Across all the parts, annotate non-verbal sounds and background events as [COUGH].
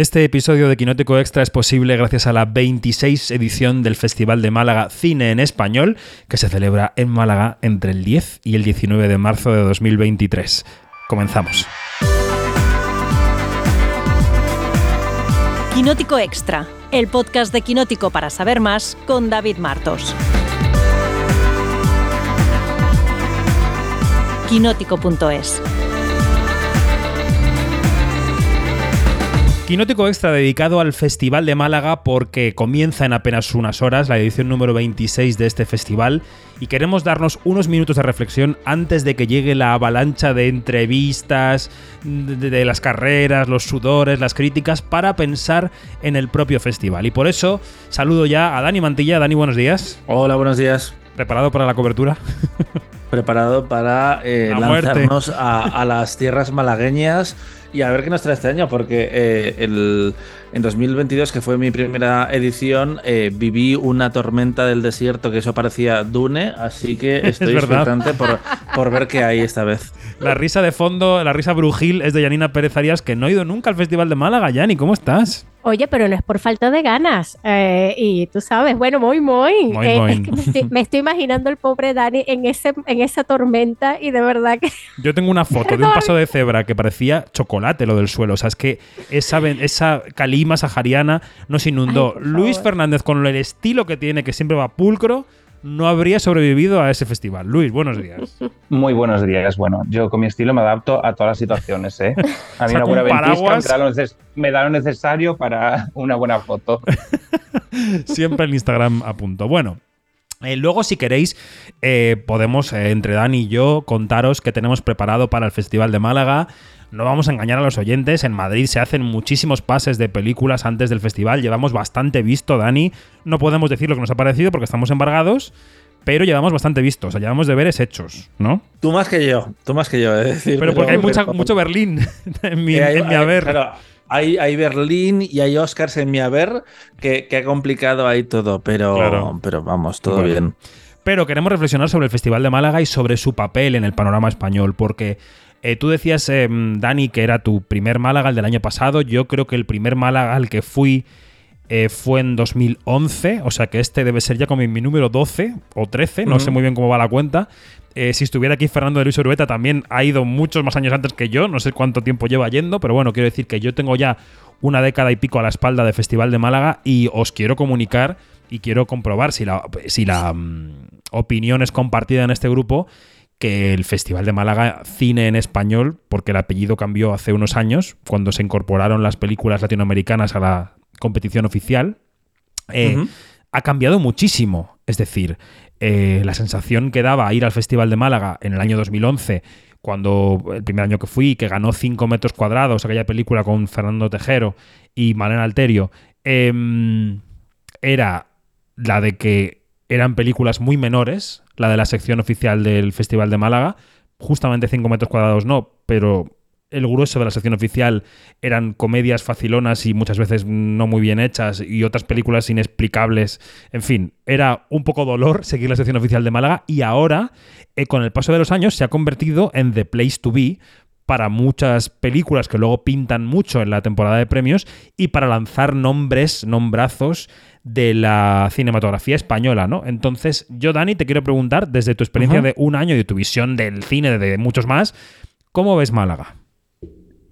Este episodio de Quinótico Extra es posible gracias a la 26 edición del Festival de Málaga Cine en Español, que se celebra en Málaga entre el 10 y el 19 de marzo de 2023. Comenzamos. Quinótico Extra, el podcast de Quinótico para saber más con David Martos. Quinótico.es Quinótico Extra dedicado al Festival de Málaga porque comienza en apenas unas horas la edición número 26 de este festival y queremos darnos unos minutos de reflexión antes de que llegue la avalancha de entrevistas, de, de las carreras, los sudores, las críticas para pensar en el propio festival. Y por eso saludo ya a Dani Mantilla. Dani, buenos días. Hola, buenos días. ¿Preparado para la cobertura? Preparado para eh, La muerte. lanzarnos a, a las tierras malagueñas y a ver qué nos trae este año, porque eh, el, en 2022, que fue mi primera edición, eh, viví una tormenta del desierto que eso parecía Dune, así que [LAUGHS] estoy expectante por, por ver qué hay esta vez. La risa de fondo, la risa brujil es de Yanina Pérez Arias, que no ha ido nunca al Festival de Málaga. Yani, ¿cómo estás? Oye, pero no es por falta de ganas. eh, y tú sabes, bueno, muy, muy. Muy, Eh, muy. es que me, estoy, me estoy imaginando el pobre Dani en, ese, en esa tormenta y de verdad que [LAUGHS] Yo tengo una foto de un [LAUGHS] paso de cebra que parecía chocolate lo del suelo. O sea, es que esa, esa sahariana nos inundó. Ay, Luis. Fernández, con el estilo que tiene, que siempre va pulcro, no habría sobrevivido a ese festival. Luis, buenos días. [LAUGHS] Muy buenos días. Bueno, yo con mi estilo me adapto a todas las situaciones, ¿eh? A mí [LAUGHS] una buena ventisca paraguas. me da, lo neces- me da lo necesario para una buena foto. [LAUGHS] Siempre en Instagram a punto. Bueno. Eh, luego, si queréis, eh, podemos, eh, entre Dani y yo, contaros qué tenemos preparado para el Festival de Málaga. No vamos a engañar a los oyentes. En Madrid se hacen muchísimos pases de películas antes del festival. Llevamos bastante visto, Dani. No podemos decir lo que nos ha parecido porque estamos embargados, pero llevamos bastante visto. O sea, llevamos deberes hechos, ¿no? Tú más que yo, tú más que yo, es decir. Pero porque hay mucha, mucho Berlín [LAUGHS] en mi, en haber. claro, hay, hay Berlín y hay Oscars en mi haber que, que ha complicado ahí todo, pero, Claro. pero vamos, todo Bueno. bien. Pero queremos reflexionar sobre el Festival de Málaga y sobre su papel en el panorama español, porque eh, tú decías, eh, Dani, que era tu primer Málaga el del año pasado. Yo creo que el primer Málaga al que fui eh, fue en 2011, o sea que este debe ser ya como mi número 12 o 13, no sé muy bien cómo va la cuenta. Eh, si estuviera aquí Fernando de Luis Urbeta también ha ido muchos más años antes que yo, no sé cuánto tiempo lleva yendo, pero bueno, quiero decir que yo tengo ya una década y pico a la espalda de Festival de Málaga y os quiero comunicar y quiero comprobar si la, si la mm, opinión es compartida en este grupo que el Festival de Málaga Cine en Español, porque el apellido cambió hace unos años, cuando se incorporaron las películas latinoamericanas a la competición oficial, eh, ha cambiado muchísimo. Es decir, eh, la sensación que daba ir al Festival de Málaga en el año 2011, cuando el primer año que fui, que ganó 5 metros cuadrados, aquella película con Fernando Tejero y Malena Alterio, em, era la de que eran películas muy menores, la de la sección oficial del Festival de Málaga, justamente 5 metros cuadrados no, pero el grueso de la sección oficial eran comedias facilonas y muchas veces no muy bien hechas y otras películas inexplicables. En fin, era un poco dolor seguir la sección oficial de Málaga y ahora, eh, con el paso de los años, se ha convertido en The Place to Be para muchas películas que luego pintan mucho en la temporada de premios y para lanzar nombres, nombrazos de la cinematografía española, ¿no? Entonces, yo, Dani, te quiero preguntar, desde tu experiencia de un año y de tu visión del cine, de muchos más, ¿cómo ves Málaga?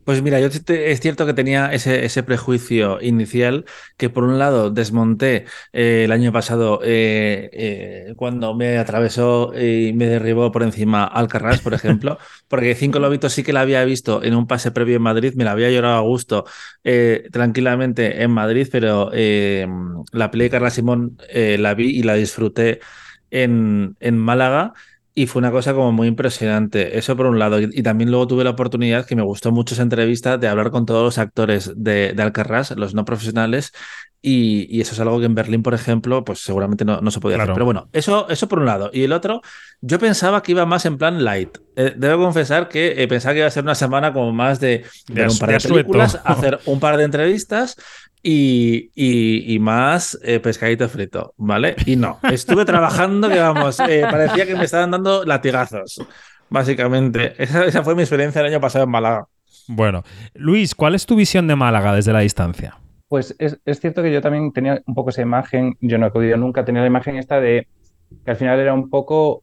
Pues mira, yo te- es cierto que tenía ese, ese prejuicio inicial que por un lado desmonté eh, el año pasado eh, eh, cuando me atravesó y me derribó por encima Alcarrás, por ejemplo, [LAUGHS] porque Cinco Lobitos sí que la había visto en un pase previo en Madrid, me la había llorado a gusto tranquilamente en Madrid, pero la peli de Carla Simón la vi y la disfruté en, en Málaga. Y fue una cosa como muy impresionante. Eso por un lado. Y, y también luego tuve la oportunidad, que me gustó mucho esa entrevista, de hablar con todos los actores de, de Alcarrás, los no profesionales. Y, y eso es algo que en Berlín, por ejemplo, pues seguramente no, no se podía Claro. hacer. Pero bueno, eso, eso por un lado. Y el otro, yo pensaba que iba más en plan light. Eh, debo confesar que eh, pensaba que iba a ser una semana como más de, De ver un par de de películas, hacer un par de entrevistas y, y- y más eh, pescadito frito, ¿vale? Y no, estuve trabajando que vamos, eh, parecía que me estaban dando latigazos, básicamente. Esa, esa fue mi experiencia el año pasado en Málaga. Bueno, Luis, ¿cuál es tu visión de Málaga desde la distancia? Pues es, es cierto que yo también tenía un poco esa imagen, yo no he acudido nunca, tenía la imagen esta de que al final era un poco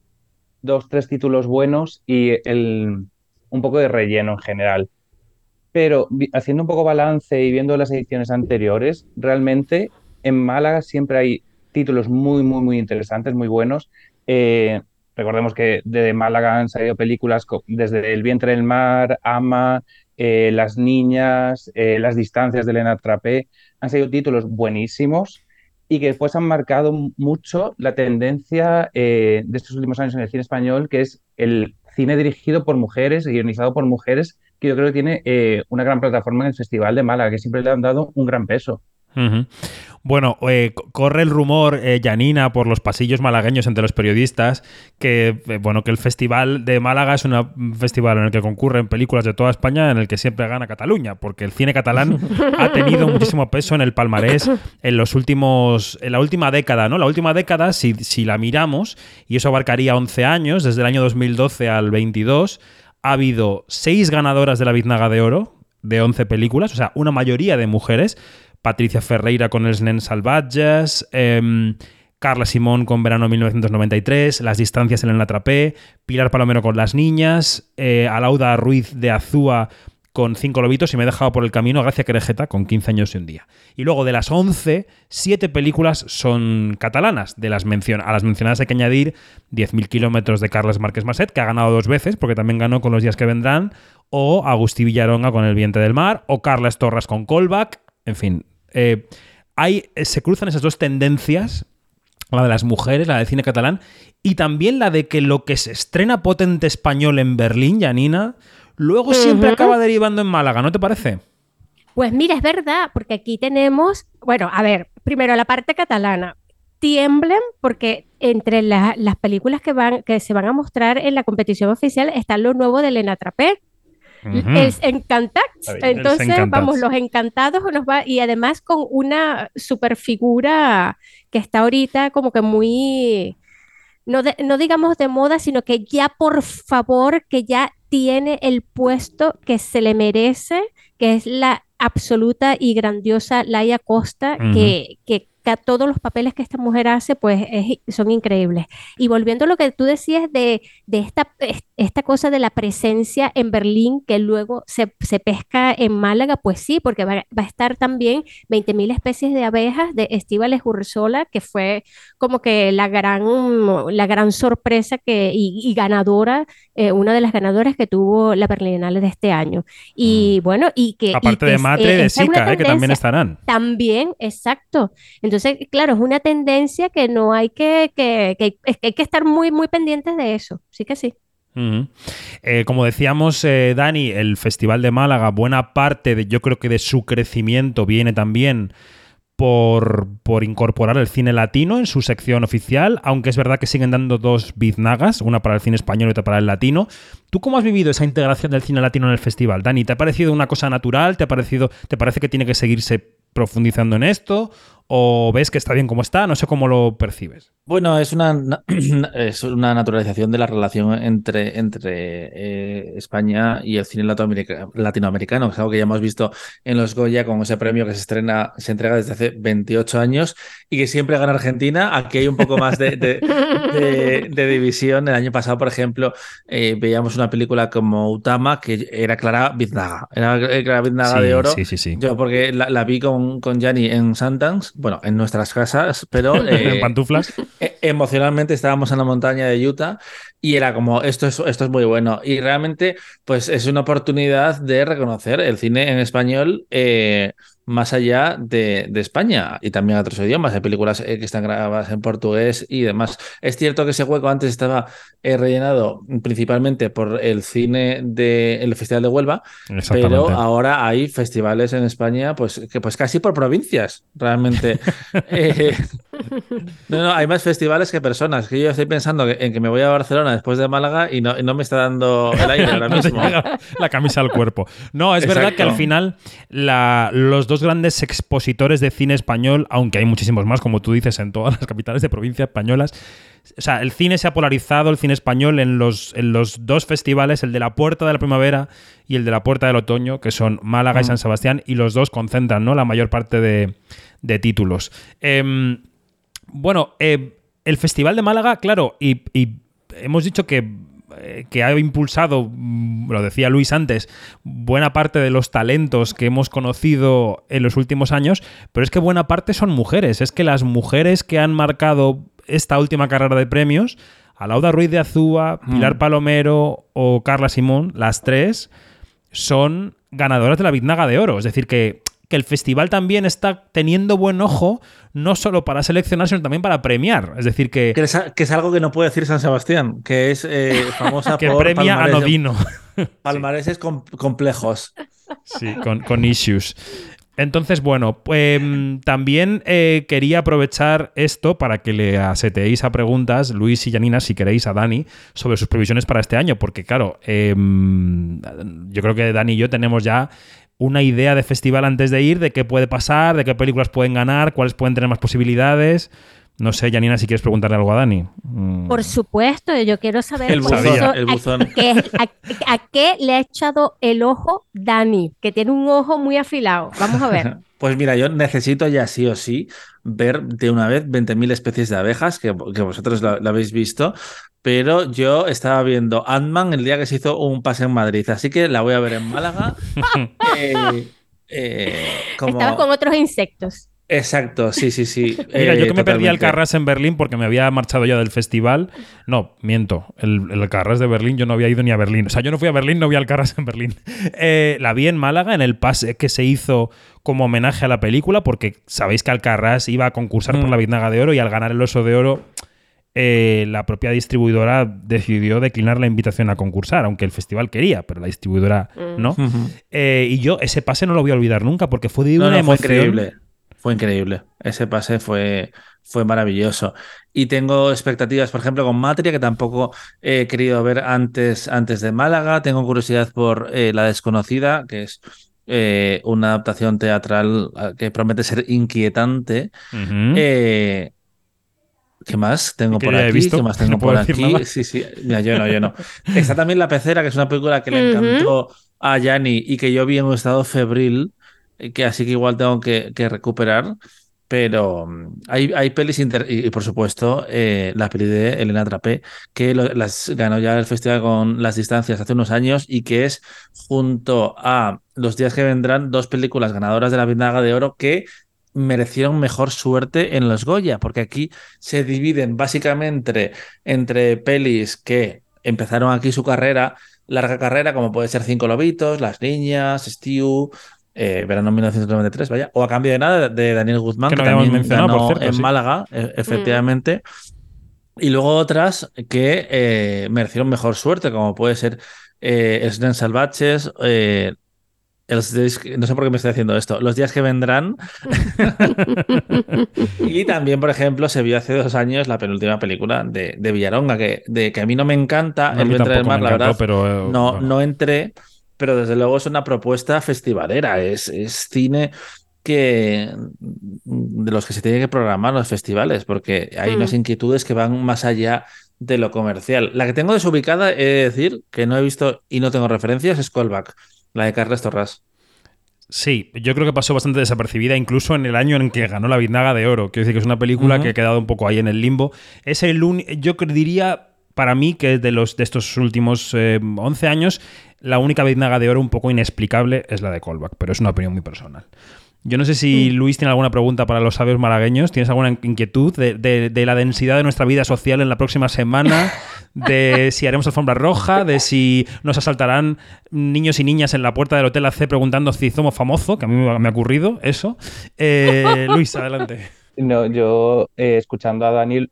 dos, tres títulos buenos y el, un poco de relleno en general. Pero haciendo un poco balance y viendo las ediciones anteriores, realmente en Málaga siempre hay títulos muy, muy, muy interesantes, muy buenos. Eh, recordemos que de Málaga han salido películas desde El vientre del mar, Ama, eh, Las niñas, eh, Las distancias de Elena Trapé. Han salido títulos buenísimos y que después han marcado mucho la tendencia eh, de estos últimos años en el cine español, que es el cine dirigido por mujeres, guionizado por mujeres, que yo creo que tiene eh, una gran plataforma en el Festival de Málaga, que siempre le han dado un gran peso. Bueno, eh, co- corre el rumor, eh, Janina, por los pasillos malagueños entre los periodistas, que eh, bueno, que el Festival de Málaga es una- un festival en el que concurren películas de toda España, en el que siempre gana Cataluña, porque el cine catalán [LAUGHS] ha tenido muchísimo peso en el palmarés en los últimos, en la última década, ¿no? La última década, si, si la miramos, y eso abarcaría 11 años, desde el año 2012 al 22, ha habido seis ganadoras de la Biznaga de Oro, de 11 películas, o sea, una mayoría de mujeres. Patricia Ferreira con Els nens salvatges, em, Carla Simón con Verano 1993, Las distancias en el Atrapé, Pilar Palomero con Las niñas, eh, Alauda Ruiz de Azúa con Cinco lobitos y me he dejado por el camino Gracia Querejeta con 15 años y un día. Y luego de las 11, 7 películas son catalanas. De las a las mencionadas hay que añadir 10.000 kilómetros de Carles Márquez Masset, que ha ganado dos veces, porque también ganó con Los días que vendrán, o Agustí Villaronga con El vientre del mar, o Carles Torras con Callback, en fin. eh, hay, eh, se cruzan esas dos tendencias, la de las mujeres, la del cine catalán, y también la de que lo que se estrena potente español en Berlín, Janina, luego siempre acaba derivando en Málaga, ¿no te parece? Pues mira, es verdad, porque aquí tenemos, bueno, a ver, primero la parte catalana. Tiemblen porque entre la- las películas que van, que se van a mostrar en la competición oficial está lo nuevo de Elena Trapé. Está bien. Entonces, vamos, los encantados nos va, y además con una super figura que está ahorita como que muy, no, de- no digamos de moda, sino que ya por favor, que ya tiene el puesto que se le merece, que es la absoluta y grandiosa Laia Costa, que, que ca- todos los papeles que esta mujer hace, pues es- son increíbles. Y volviendo a lo que tú decías de, de esta, es- esta cosa de la presencia en Berlín que luego se, se pesca en Málaga, pues sí, porque va, va a estar también 20.000 especies de abejas de Estíbales Ursola, que fue como que la gran, la gran sorpresa que, y, y ganadora, eh, una de las ganadoras que tuvo la Berlinale de este año. Y bueno, y que... y Mm. Aparte que de Matre y eh, de Sica, eh, que también estarán. También, exacto. Entonces, claro, es una tendencia que no hay que, que, que- hay que estar muy, muy pendientes de eso. Sí que sí. Eh, como decíamos, eh, Dani, el Festival de Málaga, buena parte de, yo creo que de su crecimiento viene también por, por incorporar el cine latino en su sección oficial, aunque es verdad que siguen dando dos biznagas, una para el cine español y otra para el latino. ¿Tú cómo has vivido esa integración del cine latino en el festival, Dani? ¿Te ha parecido una cosa natural? ¿Te ha parecido, te parece que tiene que seguirse profundizando en esto? ¿O ves que está bien como está? No sé cómo lo percibes. Bueno, es una, na- [CLEARS THROAT] es una naturalización de la relación entre, entre eh, España y el cine latinoamerica- latinoamericano, que es algo que ya hemos visto en los Goya con ese premio que se estrena, se entrega desde hace 28 años y que siempre gana Argentina. Aquí hay un poco más de, de- de- de división. El año pasado, por ejemplo, eh, veíamos una película como Utama que era Clara Biznaga, era Clara Biznaga de oro. sí, sí, sí. Yo porque la, la vi con, con Gianni en Sundance, bueno, en nuestras casas, pero [LAUGHS] eh, en pantuflas. e- emocionalmente estábamos en la montaña de Utah y era como, esto es, esto es muy bueno. Y realmente, pues es una oportunidad de reconocer el cine en español eh, más allá de, de España y también a otros idiomas. Hay películas eh, que están grabadas en portugués y demás. Es cierto que ese hueco antes estaba eh, rellenado principalmente por el cine del Festival de Huelva, pero ahora hay festivales en España, pues que pues casi por provincias, realmente. [LAUGHS] Eh, no, no, hay más festivales que personas. Que yo estoy pensando en que me voy a Barcelona después de Málaga y no, y no me está dando el aire ahora [LAUGHS] mismo. la camisa al cuerpo. No, es verdad que al final la- los dos grandes expositores de cine español, aunque hay muchísimos más, como tú dices, en todas las capitales de provincias españolas. O sea, el cine se ha polarizado, el cine español, en los, en los dos festivales, el de la Puerta de la Primavera y el de la Puerta del Otoño, que son Málaga y Mm. San Sebastián, y los dos concentran ¿no? la mayor parte de, de títulos. Em, bueno, eh, el Festival de Málaga, claro, y, y hemos dicho que, eh, que ha impulsado, mm, lo decía Luis antes, buena parte de los talentos que hemos conocido en los últimos años, pero es que buena parte son mujeres. Es que las mujeres que han marcado esta última carrera de premios, Alauda Ruiz de Azúa, Pilar Mm. Palomero o Carla Simón, las tres son ganadoras de la Biznaga de Oro. Es decir, que, que el festival también está teniendo buen ojo, no solo para seleccionar, sino también para premiar. Es decir, que, Que es, que es algo que no puede decir San Sebastián, que es eh, [LAUGHS] famosa que por premia a [LAUGHS] palmares- Nodino. palmareses com- complejos. Sí, con, con issues. Entonces, bueno, mm, también eh, quería aprovechar esto para que le aseteéis a preguntas, Luis y Janina, si queréis, a Dani, sobre sus previsiones para este año, porque claro, eh, mm, yo creo que Dani y yo tenemos ya una idea de festival antes de ir, de qué puede pasar, de qué películas pueden ganar, cuáles pueden tener más posibilidades. No sé, Janina, si quieres preguntarle algo a Dani. Mm. Por supuesto, yo quiero saber El buzón, eso, el a- buzón. qué- a, a qué le ha echado el ojo Dani, que tiene un ojo muy afilado. Vamos a ver. [LAUGHS] Pues mira, yo necesito ya sí o sí ver de una vez 20.000 especies de abejas, que, que vosotros lo, lo habéis visto, pero yo estaba viendo Ant-Man el día que se hizo un pase en Madrid, así que la voy a ver en Málaga. [LAUGHS] Eh, eh, como... Estabas con otros insectos. Exacto, sí, sí, sí. [LAUGHS] Mira, eh, yo que me perdí el. Carras en Berlín porque me había marchado ya del festival. No, miento. El, el Carras de Berlín yo no había ido ni a Berlín. O sea, yo no fui a Berlín, no vi al Carras en Berlín. [LAUGHS] Eh, la vi en Málaga en el pase que se hizo como homenaje a la película porque sabéis que Alcarrás iba a concursar por Mm. la Biznaga de Oro y al ganar el Oso de Oro eh, la propia distribuidora decidió declinar la invitación a concursar, aunque el festival quería, pero la distribuidora Mm. no. Eh, y yo ese pase no lo voy a olvidar nunca porque fue de una no, fue emoción. increíble. Fue increíble. Ese pase fue, fue maravilloso. Y tengo expectativas, por ejemplo, con Matria, que tampoco he querido ver antes, antes de Málaga. Tengo curiosidad por eh, La Desconocida, que es eh, una adaptación teatral eh, que promete ser inquietante. Eh, ¿Qué más tengo por aquí? visto, ¿Qué más [LAUGHS] tengo no por aquí? nada. Sí, sí. Mira, yo no, yo no. Está también La Pecera, que es una película que le encantó a Yanni y que yo vi en un estado febril, que así que igual tengo que, recuperar. Pero mm, hay, hay pelis y, por supuesto eh, la peli de Elena Trapé, que las ganó ya el festival con las distancias hace unos años y que es junto a Los días que vendrán dos películas ganadoras de la Biznaga de Oro que merecieron mejor suerte en los Goya, porque aquí se dividen básicamente entre pelis que empezaron aquí su carrera, larga carrera, como puede ser Cinco Lobitos, Las Niñas, Stew, eh, verano 1993, vaya, o a cambio de nada de Daniel Guzmán, Que que, no habíamos también mencionado, ganó por cierto, en sí. Málaga, e- efectivamente. Y luego otras que eh, merecieron mejor suerte, como puede ser eh, Els nens salvatges, eh, días que- no sé por qué me estoy haciendo esto, Los días que vendrán. [LAUGHS] y también, por ejemplo, se vio hace dos años la penúltima película de, de Villaronga, que, de, que a mí no me encanta, No, El vientre del mar, la encantó, verdad. pero, eh, no, bueno. no entré, pero desde luego es una propuesta festivalera, es, es cine que de los que se tiene que programar los festivales, porque hay Mm. unas inquietudes que van más allá de lo comercial. La que tengo desubicada, he de decir, que no he visto y no tengo referencias, es Callback, la de Carles Torras. Sí, yo creo que pasó bastante desapercibida, incluso en el año en que ganó la Biznaga de Oro. Quiero decir que es una película que ha quedado un poco ahí en el limbo. Es el yo diría, para mí, que de, los, de estos últimos eh, 11 años, la única Biznaga de Oro un poco inexplicable es la de Callback, pero es una opinión muy personal. Yo no sé si Luis tiene alguna pregunta para los sabios malagueños. ¿Tienes alguna inquietud de, de- de la densidad de nuestra vida social en la próxima semana? De si haremos alfombra roja, de si nos asaltarán niños y niñas en la puerta del Hotel AC preguntando si somos famosos, que a mí me ha ocurrido eso. Eh, Luis, adelante. No, yo eh, escuchando a Daniel,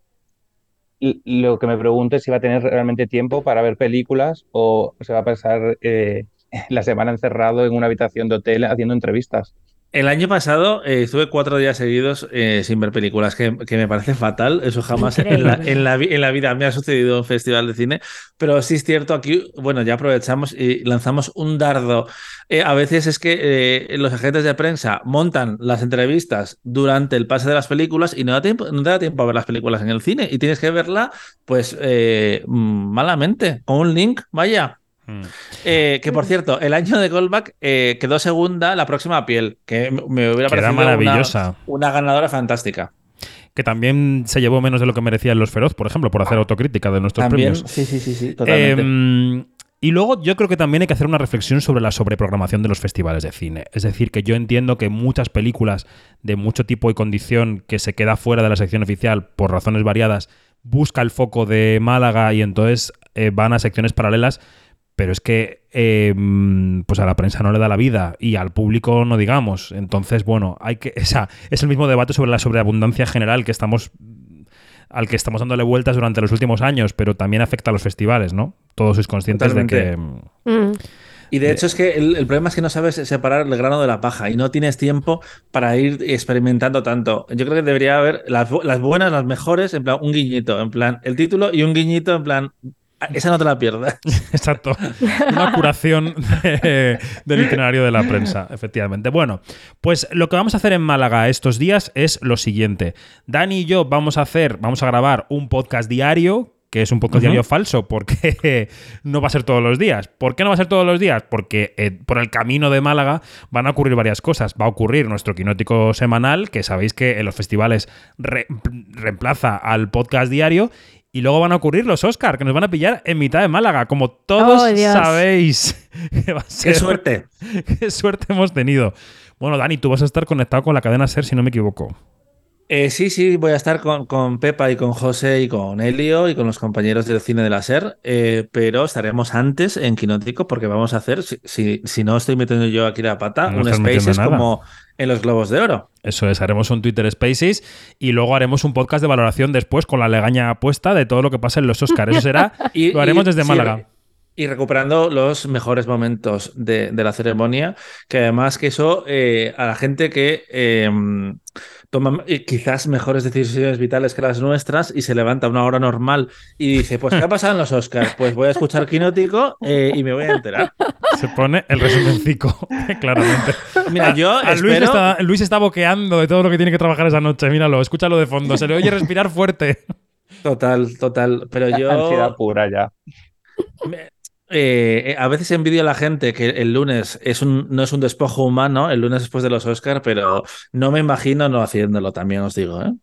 lo que me pregunto es si va a tener realmente tiempo para ver películas o se va a pasar eh, [LAUGHS] la semana encerrado en una habitación de hotel haciendo entrevistas. El año pasado eh, estuve cuatro días seguidos eh, sin ver películas, que, que me parece fatal. Eso jamás en la, Increíble. en, la, vi- en la vida me ha sucedido en un festival de cine. Pero sí es cierto, aquí, bueno, ya aprovechamos y lanzamos un dardo. Eh, a veces es que los agentes de prensa montan las entrevistas durante el pase de las películas y no, da tiempo, no te da tiempo a ver las películas en el cine. Y tienes que verla, pues, malamente, con un link, vaya. Mm. Eh, que por cierto, el año de Goldback eh, quedó segunda la próxima piel, que me hubiera Que era parecido maravillosa. Una, una ganadora fantástica. Que también se llevó menos de lo que merecían los Feroz, por ejemplo, por hacer autocrítica de nuestros También, premios. sí, sí, sí, sí, totalmente. Eh, y luego yo creo que también hay que hacer una reflexión sobre la sobreprogramación de los festivales de cine. Es decir, que yo entiendo que muchas películas de mucho tipo y condición que se queda fuera de la sección oficial por razones variadas busca el foco de Málaga y entonces eh, van a secciones paralelas. Pero es que eh, mm, pues a la prensa no le da la vida y al público no digamos. Entonces, bueno, hay que. [LAUGHS] O sea, es el mismo debate sobre la sobreabundancia general que estamos al que estamos dándole vueltas durante los últimos años, pero también afecta a los festivales, ¿no? Todos sois conscientes de que. Totalmente. Mm. Y de hecho es que el, el problema es que no sabes separar el grano de la paja y no tienes tiempo para ir experimentando tanto. Yo creo que debería haber las, las buenas, las mejores, en plan un guiñito, en plan el título y un guiñito, en plan "Ah, esa no te la pierdas. [LAUGHS] Exacto. Una curación de- del itinerario de la prensa, efectivamente. Bueno, pues lo que vamos a hacer en Málaga estos días es lo siguiente. Dani y yo vamos a hacer, vamos a grabar un podcast diario que es un podcast Ujú. diario falso porque [LAUGHS] no va a ser todos los días. ¿Por qué no va a ser todos los días? Porque eh, por el camino de Málaga van a ocurrir varias cosas. Va a ocurrir nuestro quinótico semanal, que sabéis que en los festivales re- reemplaza al podcast diario. Y luego van a ocurrir los Oscar, que nos van a pillar en mitad de Málaga, como todos Oh, sabéis. [LAUGHS] que va a ¡Qué suerte! [LAUGHS] qué suerte hemos tenido. Bueno, Dani, tú vas a estar conectado con la cadena Ser, si no me equivoco. Eh, sí, sí, voy a estar con, con Pepa y con José y con Elio y con los compañeros del cine de la SER, eh, pero estaremos antes en Quinótico porque vamos a hacer, si, si, si no estoy metiendo yo aquí la pata, No un Spaces como en los Globos de Oro. Eso es, haremos un Twitter Spaces y luego haremos un podcast de valoración después con la legaña puesta de todo lo que pasa en los Oscars. Eso será, [LAUGHS] Y- lo haremos y- desde sí, Málaga. Y recuperando los mejores momentos de, de la ceremonia, que además que eso eh, a la gente que toma eh, quizás mejores decisiones vitales que las nuestras y se levanta a una hora normal y dice, pues ¿qué ha pasado en los Oscars? Pues voy a escuchar Quinótico eh, y me voy a enterar. Se pone el resumencico, [LAUGHS] claramente. Mira, yo A Luis, espero- está, Luis está boqueando de todo lo que tiene que trabajar esa noche. Míralo, escúchalo de fondo. Se le oye respirar fuerte. Total, total. Pero yo... Ansiedad pura ya. Me- eh, eh, a veces envidio a la gente que el lunes es un, no es un despojo humano, el lunes después de los Oscars, pero no me imagino no haciéndolo también, os digo. ¿eh?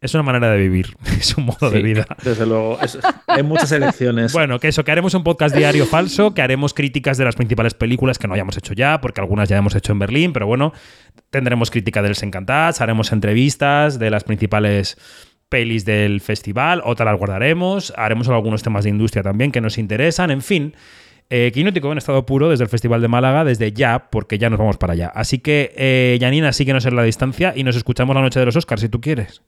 Es una manera de vivir, [LAUGHS] es un modo de vida. Desde luego, es- hay muchas elecciones. Bueno, que eso, que haremos un podcast diario falso, que haremos críticas de las principales películas que no hayamos hecho ya, porque algunas ya hemos hecho en Berlín, pero bueno, tendremos crítica del Encantats, haremos entrevistas de las principales pelis del festival, otras las guardaremos, haremos algunos temas de industria también que nos interesan, en fin. Eh, Quinótico en estado puro desde el Festival de Málaga, desde ya, porque ya nos vamos para allá. Así que, eh, Janina, síguenos en la distancia y nos escuchamos la noche de los Oscars, si tú quieres.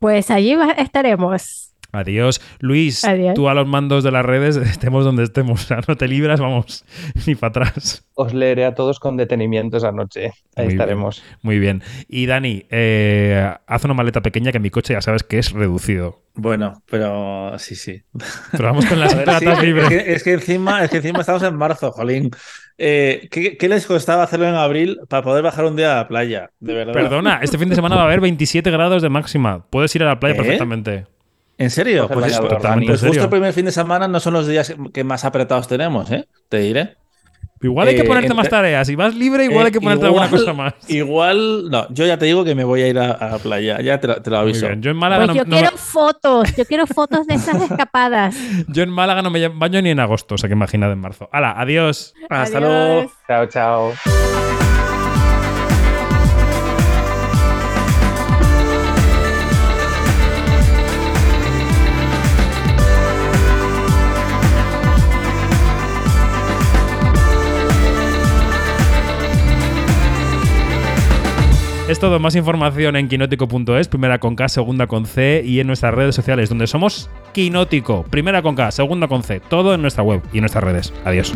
Pues allí estaremos. Adiós. Luis, Adiós. tú a los mandos de las redes, [LAUGHS] estemos donde estemos. O sea, no te libras, vamos, [LAUGHS] ni para atrás. Os leeré a todos con detenimiento esa noche. Ahí Muy estaremos. Muy bien. Y Dani, eh, haz una maleta pequeña que mi coche ya sabes que es reducido. Bueno, pero sí, sí. Pero vamos con las [LAUGHS] sí, es, libres. que, es que encima, es que encima estamos en marzo, jolín. Eh, ¿qué, qué les costaba hacerlo en abril para poder bajar un día a la playa? De verdad. Perdona, este fin de semana va a haber 27 grados de máxima. Puedes ir a la playa ¿Eh? perfectamente. ¿En serio? El Pues, es- pues justo serio. el primer fin de semana no son los días que más apretados tenemos, ¿eh? Te diré. Igual hay que Eh, ponerte entre- más tareas. Si vas libre, igual Eh, hay que ponerte igual- alguna cosa más. [LAUGHS] Igual, no, yo ya te digo que me voy a ir a, a la playa, ya te, lo- te lo Muy aviso. bien. Yo en Málaga, Pues no, yo no- quiero fotos, yo quiero fotos de esas escapadas. [LAUGHS] yo en Málaga no me baño ni en agosto, o sea que imagínate en marzo. ¡Hala! Adiós. Hasta Adiós. luego. Chao, chao. Todo, más información en quinótico.es, primera con K, segunda con C y en nuestras redes sociales, donde somos Quinótico, primera con K, segunda con C, todo en nuestra web y en nuestras redes. Adiós.